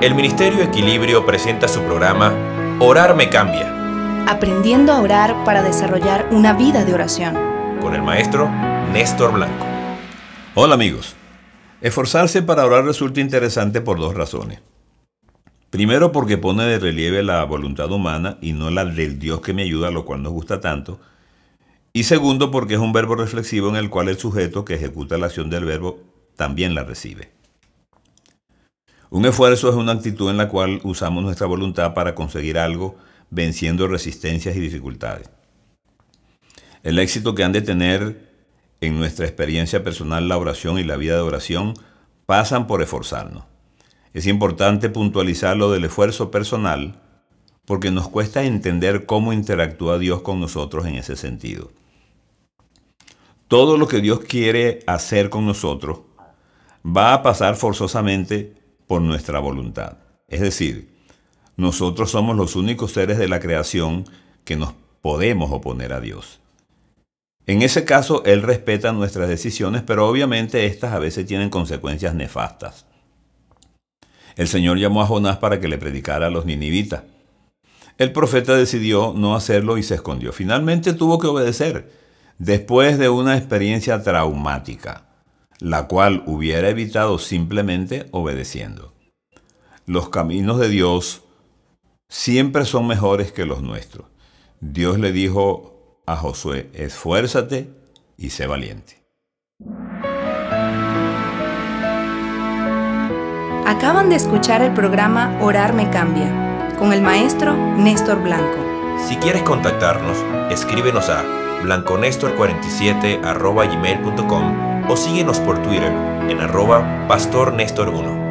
El Ministerio Equilibrio presenta su programa Orar me cambia, Aprendiendo a orar para desarrollar una vida de oración. con el maestro Néstor Blanco. Hola amigos. Esforzarse para orar resulta interesante por dos razones. Primero porque pone de relieve la voluntad humana y no la del Dios que me ayuda, lo cual nos gusta tanto. Y segundo porque es un verbo reflexivo en el cual el sujeto que ejecuta la acción del verbo también la recibe. Un esfuerzo es una actitud en la cual usamos nuestra voluntad para conseguir algo venciendo resistencias y dificultades. El éxito que han de tener en nuestra experiencia personal la oración y la vida de oración pasan por esforzarnos. Es importante puntualizar lo del esfuerzo personal porque nos cuesta entender cómo interactúa Dios con nosotros en ese sentido. Todo lo que Dios quiere hacer con nosotros va a pasar forzosamente por nuestra voluntad. Es decir, nosotros somos los únicos seres de la creación que nos podemos oponer a Dios. En ese caso, Él respeta nuestras decisiones, pero obviamente estas a veces tienen consecuencias nefastas. El Señor llamó a Jonás para que le predicara a los ninivitas. El profeta decidió no hacerlo y se escondió. Finalmente tuvo que obedecer, después de una experiencia traumática, la cual hubiera evitado simplemente obedeciendo. Los caminos de Dios siempre son mejores que los nuestros. Dios le dijo a Josué, esfuérzate y sé valiente. Acaban de escuchar el programa Orar me cambia con el maestro Néstor Blanco. Si quieres contactarnos, escríbenos a blanconestor47 gmail.com o síguenos por Twitter en arroba pastornestor1.